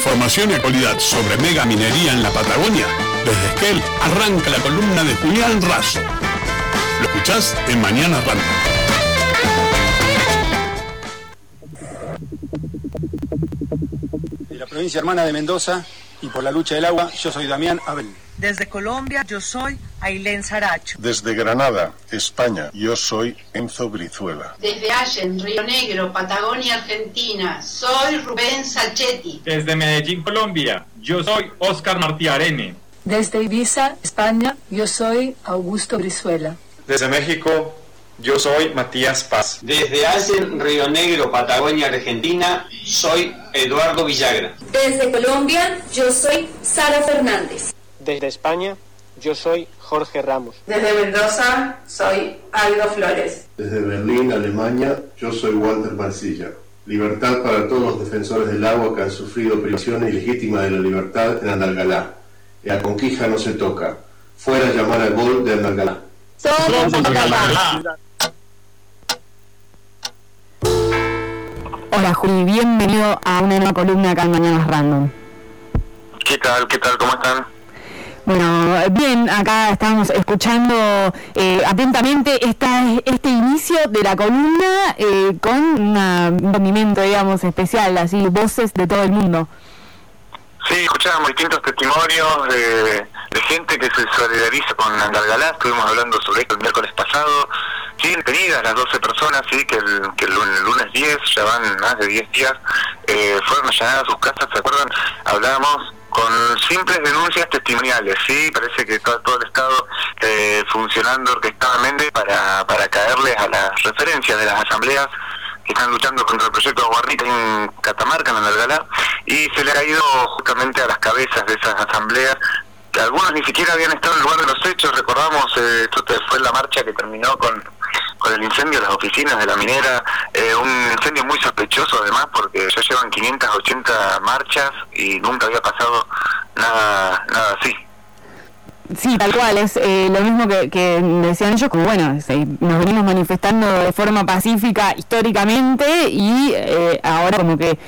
información y actualidad sobre mega minería en la Patagonia, desde Esquel arranca la columna de Julián Razo. Lo escuchás en Mañana Random. De la provincia hermana de Mendoza y por la lucha del agua, yo soy Damián Abel. Desde Colombia, yo soy Ailén Saracho. Desde Granada, España, yo soy Enzo Brizuela. Desde Allen, Río Negro, Patagonia, Argentina, soy Rubén Salchetti. Desde Medellín, Colombia, yo soy Oscar Martí Arene. Desde Ibiza, España, yo soy Augusto Brizuela. Desde México, yo soy Matías Paz. Desde Allen, Río Negro, Patagonia, Argentina, soy Eduardo Villagra. Desde Colombia, yo soy Sara Fernández. Desde España, yo soy Jorge Ramos. Desde Mendoza, soy Aldo Flores. Desde Berlín, Alemania, yo soy Walter Mancilla. Libertad para todos los defensores del agua que han sufrido privación ilegítima de la libertad en Andalgalá. La conquista no se toca. Fuera llamar al gol de Andalgalá. Somos Andalgalá. Hola Juli, bienvenido a una nueva columna acá en Mañanas Random. ¿Qué tal? ¿Qué tal? ¿Cómo están? Bueno, bien, acá estamos escuchando eh, atentamente esta, este inicio de la columna eh, con un movimiento, digamos, especial, así, voces de todo el mundo. Sí, escuchábamos distintos testimonios de, gente que se solidariza con Andalgalá, estuvimos hablando sobre esto el miércoles pasado, siguen detenidas las 12 personas, sí, que el, que el lunes 10, ya van más de 10 días, eh, fueron allanadas a sus casas, ¿se acuerdan? Hablábamos con simples denuncias testimoniales, sí, parece que todo, todo el Estado eh, funcionando orquestadamente para, para caerles a las referencias de las asambleas que están luchando contra el proyecto Guarrita en Catamarca, en Andalgalá, y se le ha ido justamente a las cabezas de esas asambleas que algunos ni siquiera habían estado en el lugar de los hechos, recordamos, eh, esto fue la marcha que terminó con, con el incendio de las oficinas de la minera, eh, un incendio muy sospechoso además porque ya llevan 580 marchas y nunca había pasado nada, nada así. Sí, tal cual, es eh, lo mismo que, que, decían ellos, como bueno, nos venimos manifestando de forma pacífica históricamente y eh, ahora como que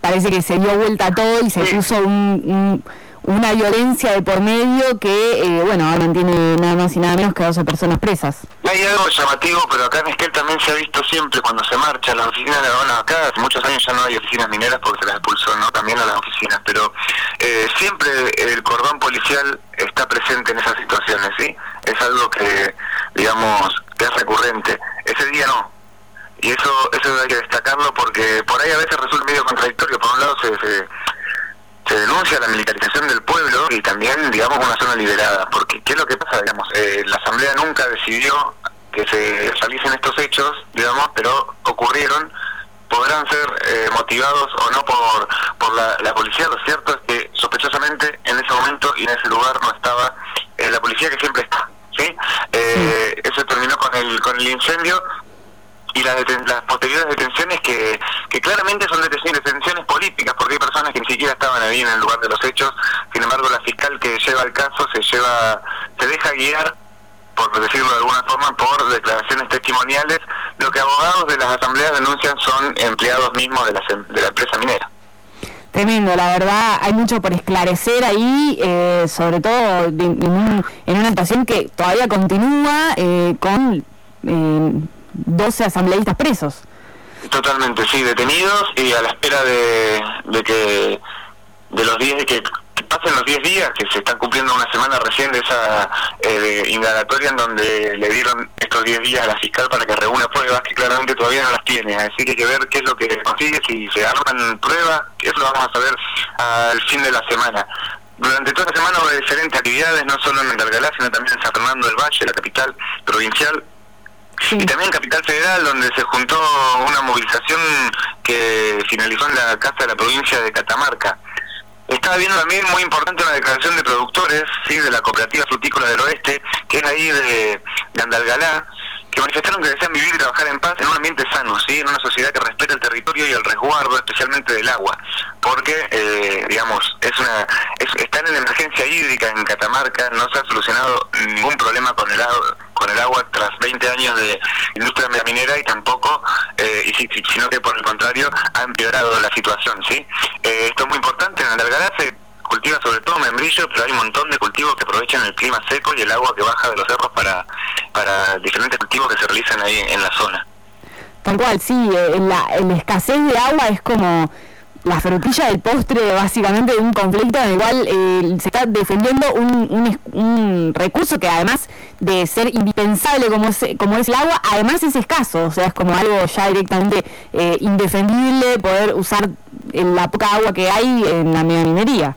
parece que se dio vuelta todo y se sí. puso un, un una violencia de por medio que, eh, bueno, ahora mantiene nada más y nada menos que a 12 personas presas. Hay algo llamativo, pero acá en Esquel también se ha visto siempre cuando se marcha. Las oficinas de bueno, acá hace muchos años ya no hay oficinas mineras porque se las expulsó, ¿no? También a las oficinas, pero eh, siempre el cordón policial está presente en esas situaciones, ¿sí? Es algo que, digamos, que es recurrente. Ese día no. Y eso, eso hay que destacarlo porque por ahí a veces resulta medio contradictorio. Por un lado se, se se denuncia la militarización del pueblo y también, digamos, una zona liberada. Porque, ¿qué es lo que pasa? Digamos, eh, la Asamblea nunca decidió que se realicen estos hechos, digamos, pero ocurrieron, podrán ser eh, motivados o no por, por la, la, policía. Lo cierto es que, sospechosamente, en ese momento y en ese lugar no estaba eh, la policía que siempre está. ¿sí? Eh, eso terminó con el, con el incendio y las, las posteriores detenciones que, claramente son detenciones, políticas, porque hay personas que ni siquiera estaban ahí en el lugar de los hechos, sin embargo la fiscal que lleva el caso se lleva, se deja guiar, por decirlo de alguna forma, por declaraciones testimoniales, lo que abogados de las asambleas denuncian son empleados mismos de la, de la empresa minera. Tremendo, la verdad, hay mucho por esclarecer ahí, eh, sobre todo en, un, en, una actuación que todavía continúa eh, con... Eh, 12 asambleístas presos. Totalmente, sí, detenidos y a la espera de, de que de los 10 que pasen los 10 días, que se están cumpliendo una semana recién de esa eh, indagatoria en donde le dieron estos 10 días a la fiscal para que reúna pruebas que claramente todavía no las tiene. Así que hay que ver qué es lo que consigue, si se arman pruebas, eso lo vamos a saber al fin de la semana. Durante toda la semana hubo diferentes actividades, no solo en Andalgalá, sino también en San Fernando del Valle, la capital provincial, Y también Capital Federal, donde se juntó una movilización que finalizó en la Casa de la Provincia de Catamarca. Estaba viendo también muy importante una declaración de productores sí de la Cooperativa Frutícola del Oeste, que es ahí de, de Andalgalá, que manifestaron que desean vivir y trabajar en paz en un ambiente sano, ¿sí? en una sociedad que respeta el territorio y el resguardo, especialmente del agua, porque, eh, digamos, es una es, están en emergencia hídrica en Catamarca, no se ha solucionado ningún problema con el agua con el agua tras 20 años de industria minera y tampoco, eh, y, sino que por el contrario ha empeorado la situación. ¿sí? Eh, esto es muy importante, en membrillo, pero hay un montón de cultivos que aprovechan el clima seco y el agua que baja de los cerros para, para diferentes cultivos que se realizan ahí en la zona. Tal cual, sí, eh, la, la escasez de agua es como la frutilla del postre básicamente de un conflicto en el cual eh, se está defendiendo un, un, recurso que además de ser indispensable como es, como es el agua, además es escaso, o sea, es como algo ya directamente eh, indefendible poder usar la poca agua que hay en la minería.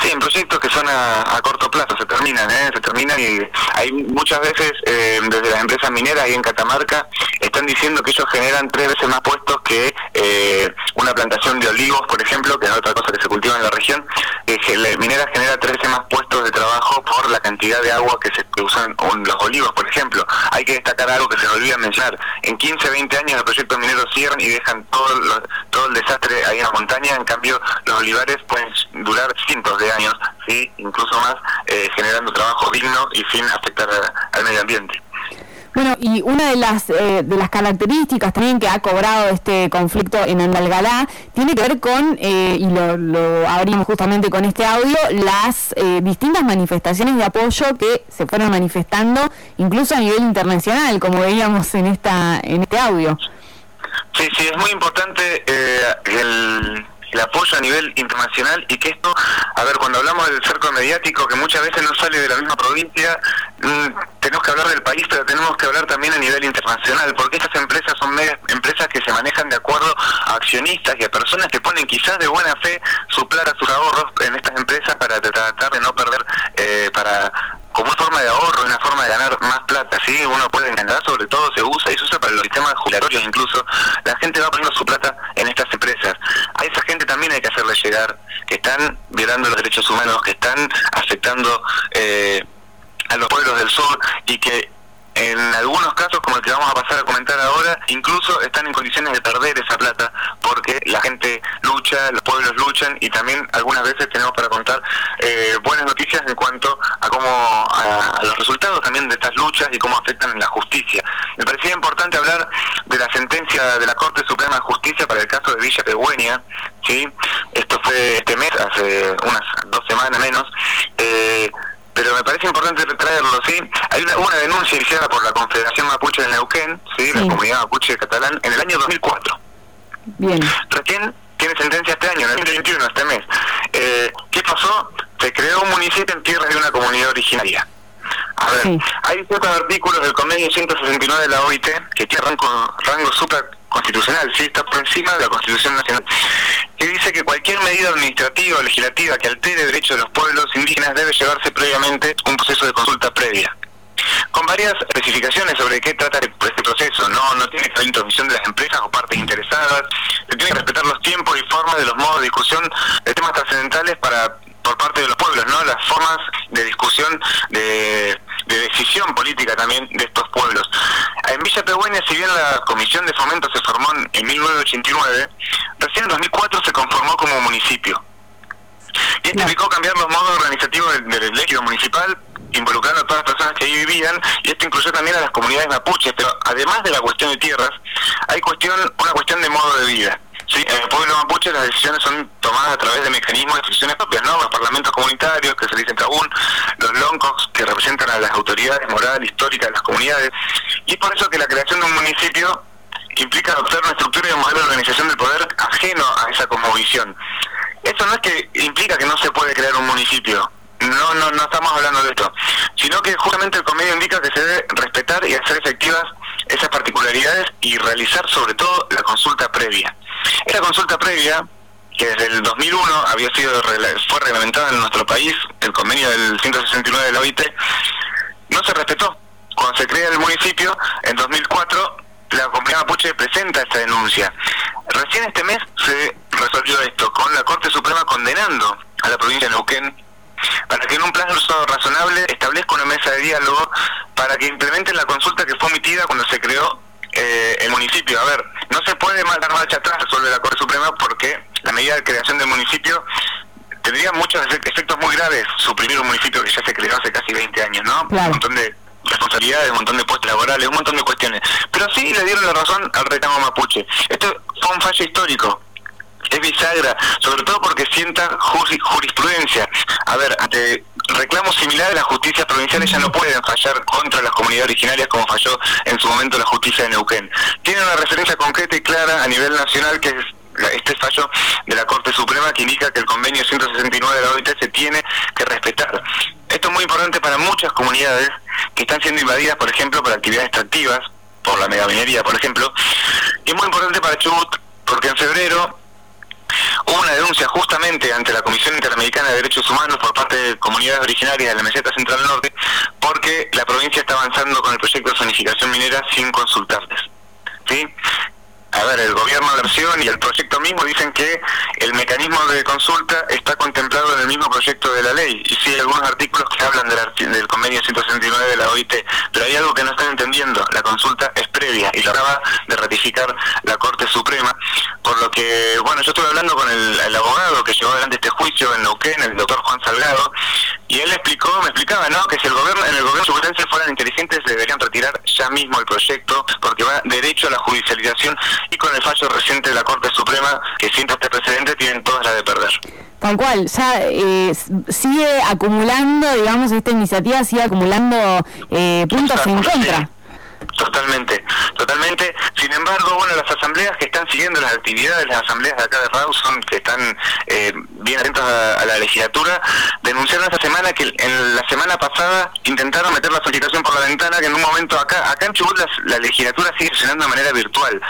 Sí, en proyectos que son a, corto plazo, se terminan, ¿eh? se terminan y hay muchas veces eh, desde las empresas mineras y en Catamarca están diciendo que ellos generan tres veces más puestos que eh, una plantación de olivos, por ejemplo, que es otra cosa que se cultiva en la región, que la minera genera tres veces más puestos de trabajo por la cantidad de agua que se usan los olivos, por ejemplo. Hay que destacar algo que se me olvida mencionar. En 15, 20 años los proyectos mineros cierran y dejan todo, todo el desastre ahí en la montaña, en cambio los olivares pueden durar cientos de años, sí, incluso más, eh, generando trabajo digno y sin afectar al medio ambiente. Bueno, y una de las, eh, de las características también que ha cobrado este conflicto en Andalgalá tiene que ver con, eh, y lo, lo, abrimos justamente con este audio, las eh, distintas manifestaciones de apoyo que se fueron manifestando incluso a nivel internacional, como veíamos en, esta, en este audio. Sí, sí, es muy importante el el apoyo a nivel internacional y que esto, a ver, cuando hablamos del cerco mediático, que muchas veces no sale de la misma provincia, mm, tenemos que hablar del país, pero tenemos que hablar también a nivel internacional, porque estas empresas son empresas que se manejan de acuerdo a accionistas y a personas que ponen quizás de buena fe su plata, sus ahorros en estas empresas para tratar de no perder, eh, para como forma de ahorro, una forma de ganar más plata, ¿sí? Uno puede ganar, sobre todo se usa y se usa para los sistemas jubilatorios incluso. La gente va poniendo su plata en estas empresas. A esa gente hay que hacerle llegar que están violando los derechos humanos, que están afectando eh, a los pueblos del sur y que en algunos casos, como el que vamos a pasar a comentar ahora, incluso están en condiciones de perder esa plata porque la gente lucha, los pueblos luchan y también algunas veces tenemos para contar eh, buenas noticias en cuanto a cómo a, los resultados también de estas luchas y cómo afectan en la justicia. Me parecía importante hablar de la sentencia de la Corte Suprema de Justicia para el caso de Villa Pegüeña, ¿sí? Esto fue este mes, hace unas dos semanas menos. Eh, pero me parece importante traerlo, ¿sí? Hay una, una denuncia iniciada por la Confederación Mapuche de Neuquén, ¿sí? La comunidad mapuche catalán, en el año 2004. Bien. Recién sentencia este año, en el 2021, este mes. Eh, ¿Qué pasó? Se creó un municipio en tierras de una comunidad originaria. A ver, hay ciertos artículos del convenio 169 de la OIT que tienen rango, rango supraconstitucional, ¿sí? está por encima de la Constitución Nacional, que dice que cualquier medida administrativa o legislativa que altere derechos de los pueblos indígenas debe llevarse previamente un proceso de consulta previa con varias especificaciones sobre qué trata este proceso. No, no tiene que haber intromisión de las empresas o partes interesadas, se tiene que respetar los tiempos y formas de los modos de discusión de temas trascendentales para por parte de los pueblos, ¿no? Las formas de discusión, de, decisión política también de estos pueblos. En Villa Pegüeña, si bien la Comisión de Fomento se formó en 1989, recién en 2004 se conformó como municipio. Y esto implicó cambiar los modos organizativos del, del municipal, involucrando a todas las personas que ahí vivían, y esto incluyó también a las comunidades mapuches, pero además de la cuestión de tierras, hay cuestión una cuestión de modo de vida. Sí, en el pueblo mapuche las decisiones son tomadas a través de mecanismos de decisiones propias, ¿no? Los parlamentos comunitarios, que se dicen Tabún, los loncos, que representan a las autoridades moral, históricas de las comunidades. Y es por eso que la creación de un municipio implica adoptar una estructura y un modelo de organización del poder ajeno a esa cosmovisión. Eso no es que implica que no se puede crear un municipio, no, no, no estamos hablando de esto, sino que justamente el convenio indica que se debe respetar y hacer efectivas esas particularidades y realizar sobre todo la consulta previa. Esta consulta previa, que desde el 2001 había sido fue reglamentada en nuestro país, el convenio del 169 de la OIT, no se respetó. Cuando se crea el municipio, en 2004, la comunidad mapuche presenta esta denuncia. Recién este mes se resolvió esto, con la Corte Suprema condenando a la provincia de Neuquén para que en un plazo razonable establezca una mesa de diálogo para que implementen la consulta que fue omitida cuando se creó eh, el municipio. A ver, no se puede dar marcha atrás sobre la Corte Suprema porque la medida de creación del municipio tendría muchos efectos muy graves suprimir un municipio que ya se creó hace casi 20 años, ¿no? Un montón de responsabilidades, un montón de puestos laborales, un montón de cuestiones. Pero sí le dieron la razón al reclamo mapuche. Esto fue un fallo histórico es bisagra, sobre todo porque sienta jurisprudencia. A ver, ante reclamos similares, las justicias provinciales ya no pueden fallar contra las comunidades originarias como falló en su momento la justicia de Neuquén. Tiene una referencia concreta y clara a nivel nacional que es este fallo de la Corte Suprema que indica que el convenio 169 de la OIT se tiene que respetar. Esto es muy importante para muchas comunidades que están siendo invadidas, por ejemplo, por actividades extractivas, por la megaminería, por ejemplo, y muy importante para Chubut porque en febrero hubo una denuncia justamente ante la Comisión Interamericana de Derechos Humanos por parte de comunidades originarias de la meseta central norte, porque la provincia está avanzando con el proyecto de zonificación minera sin consultarles. ¿sí? A ver, el gobierno de versión y el proyecto mismo dicen que el mecanismo de consulta está contemplado en el mismo proyecto de la ley. Y sí, hay algunos artículos que hablan del, del convenio 169 de la OIT, pero hay algo que no están entendiendo. La consulta es previa y la acaba de ratificar la Corte Suprema. Por lo que, bueno, yo estuve hablando con el, el abogado que llevó adelante este juicio en Neuquén, el doctor Juan Salgado, y él explicó, me explicaba, ¿no? Que si el gobierno, en el gobierno subutense fueran inteligentes, deberían retirar ya mismo el proyecto, porque va derecho a la judicialización y con el fallo reciente de la Corte Suprema, que sienta este precedente, tienen todas las de perder. Tal cual, ya eh, sigue acumulando, digamos, esta iniciativa sigue acumulando eh, puntos en contra. Totalmente, totalmente. Sin embargo, bueno, las asambleas que están siguiendo las actividades, las asambleas de acá de Rawson, que están eh, bien atentas a, la legislatura, denunciaron esta semana que en la semana pasada intentaron meter la solicitación por la ventana, que en un momento acá, acá en Chubut la, legislatura sigue funcionando de manera virtual.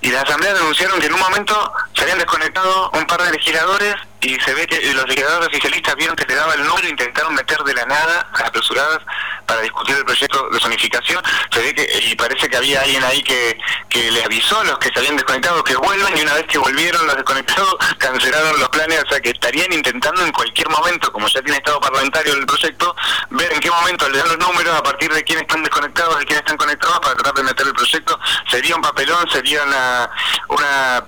Y las asambleas denunciaron que en un momento se habían desconectado un par de legisladores y se ve que los legisladores oficialistas vieron que le daba el número e intentaron meter de la nada, apresuradas, para discutir el proyecto de zonificación. Se ve que, y parece que había alguien ahí que, que le avisó a los que se habían desconectado que vuelvan y una vez que volvieron los desconectados cancelaron los planes, o sea que estarían intentando en cualquier momento, como ya tiene estado parlamentario el proyecto, ver en qué momento le dan los números a partir de quiénes están desconectados, de quiénes están conectados para tratar de meter el proyecto. Sería un papelón, sería una, una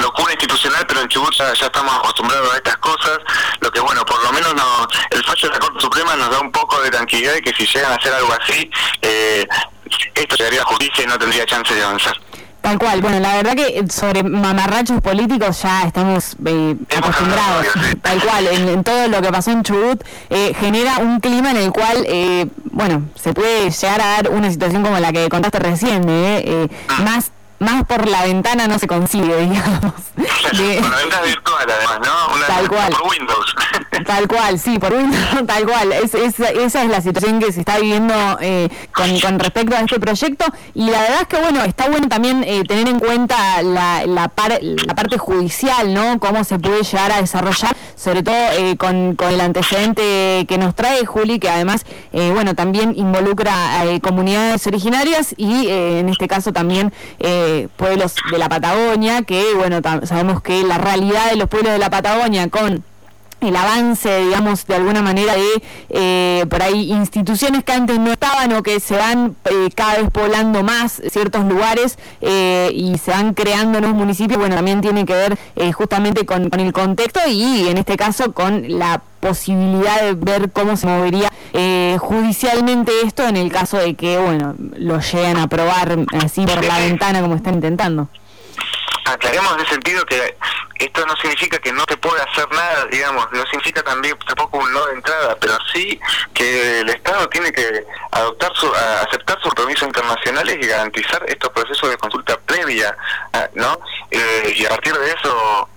locura institucional, pero en Chubut ya, estamos acostumbrados a estas cosas, lo que bueno, por lo menos no, el fallo de la Corte Suprema nos da un poco de tranquilidad de que si llegan a hacer algo así, eh, esto llegaría a justicia y no tendría chance de avanzar. Tal cual, bueno, la verdad que sobre mamarrachos políticos ya estamos eh, acostumbrados, tal cual, en, todo lo que pasó en Chubut eh, genera un clima en el cual, eh, bueno, se puede llegar a dar una situación como la que contaste recién, eh, más más por la ventana no se consigue, digamos. Por la ventana virtual, además, ¿no? Una, tal cual. Por Windows. Tal cual, sí, por Windows, tal cual. Es, esa es la situación que se está viviendo eh, con, con, respecto a este proyecto. Y la verdad es que, bueno, está bueno también eh, tener en cuenta la, la, la parte judicial, ¿no? Cómo se puede llegar a desarrollar, sobre todo eh, con, con el antecedente que nos trae Juli, que además, bueno, también involucra a comunidades originarias y en este caso también pueblos de la Patagonia, que bueno, sabemos que la realidad de los pueblos de la Patagonia con el avance, digamos, de alguna manera de eh, por ahí instituciones que antes no estaban o que se van eh, cada vez poblando más ciertos lugares eh, y se van creando nuevos municipios, bueno, también tiene que ver justamente con, con, el contexto y en este caso con la posibilidad de ver cómo se movería judicialmente esto en el caso de que, bueno, lo lleguen a aprobar así por la ventana como están intentando aclaremos en el sentido que esto no significa que no te puede hacer nada, digamos, no significa también tampoco un no de entrada, pero sí que el Estado tiene que adoptar su, aceptar sus permisos internacionales y garantizar estos procesos de consulta previa, ah, ¿no? Eh, y a partir de eso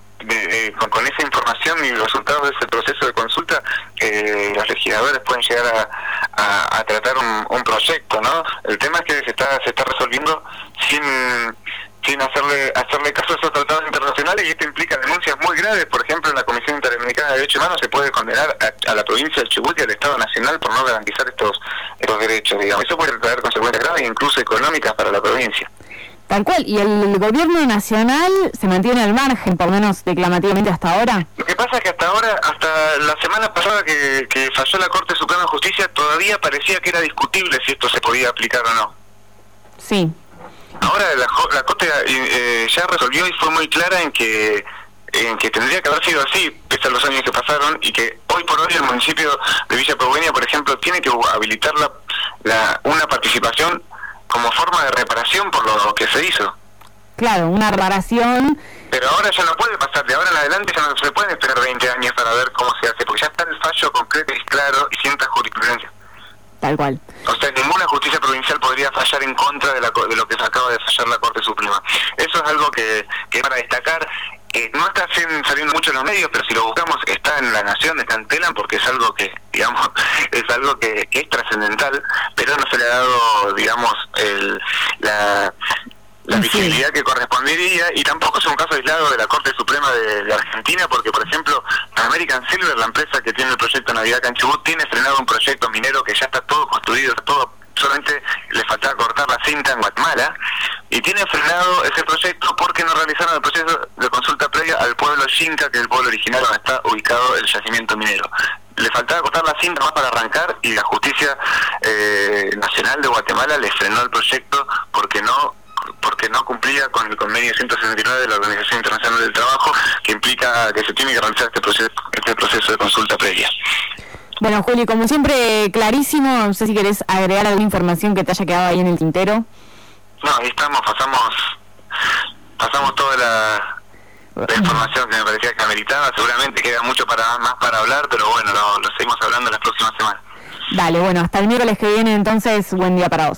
con, esa información y los resultados de ese proceso de consulta, eh, los legisladores pueden llegar a, a, tratar un, proyecto, ¿no? El tema es que se está, se está resolviendo sin sin hacerle hacerle caso a esos tratados internacionales y esto implica denuncias muy graves. Por ejemplo, en la Comisión Interamericana de Derechos Humanos se puede condenar a, la provincia de Chubut y al Estado Nacional por no garantizar estos, estos derechos. Digamos. Eso puede traer consecuencias graves, incluso económicas, para la provincia. Tal cual, ¿y el gobierno nacional se mantiene al margen, por lo menos declamativamente hasta ahora? Lo que pasa es que hasta ahora, hasta la semana pasada que, que falló la Corte Suprema de Justicia, todavía parecía que era discutible si esto se podía aplicar o no. Sí, Ahora la, la Corte eh, ya resolvió y fue muy clara en que en que tendría que haber sido así, pese a los años que pasaron, y que hoy por hoy el municipio de Villa Pogüeña, por ejemplo, tiene que habilitar la, una participación como forma de reparación por lo que se hizo. Claro, una reparación pero ahora ya no puede pasar, de ahora en adelante ya no se pueden esperar 20 años para ver cómo se hace, porque ya está el fallo concreto y claro y sienta jurisprudencia. Tal cual. O sea, ninguna justicia provincial podría fallar en contra de, la, de lo que se acaba de fallar la Corte Suprema. Eso es algo que, que para destacar que no está saliendo mucho en los medios, pero si lo buscamos está en la nación, está en Telam, porque es algo que, digamos, es algo que, es trascendental, pero no se le ha dado, digamos, el, la, la visibilidad que correspondería y tampoco es un caso aislado de la Corte Suprema de, Argentina porque por ejemplo American Silver, la empresa que tiene el proyecto Navidad Canchibut, tiene frenado un proyecto minero que ya está todo construido, todo solamente le faltaba cortar la cinta en Guatemala y tiene frenado ese proyecto porque no realizaron el proceso de consulta previa al pueblo Xinca, que es el pueblo original donde está ubicado el yacimiento minero. Le faltaba cortar la cinta más para arrancar y la justicia eh, nacional de Guatemala le frenó el proyecto porque no porque no cumplía con el convenio 169 de la Organización Internacional del Trabajo, que implica que se tiene que realizar este proceso, este proceso de consulta previa. Bueno, Juli, como siempre, clarísimo, no sé si querés agregar alguna información que te haya quedado ahí en el tintero. No, ahí estamos, pasamos, pasamos toda la, información que me parecía que ameritaba, seguramente queda mucho para más para hablar, pero bueno, lo, lo seguimos hablando las próximas semanas. Dale, bueno, hasta el miércoles que viene, entonces, buen día para vos.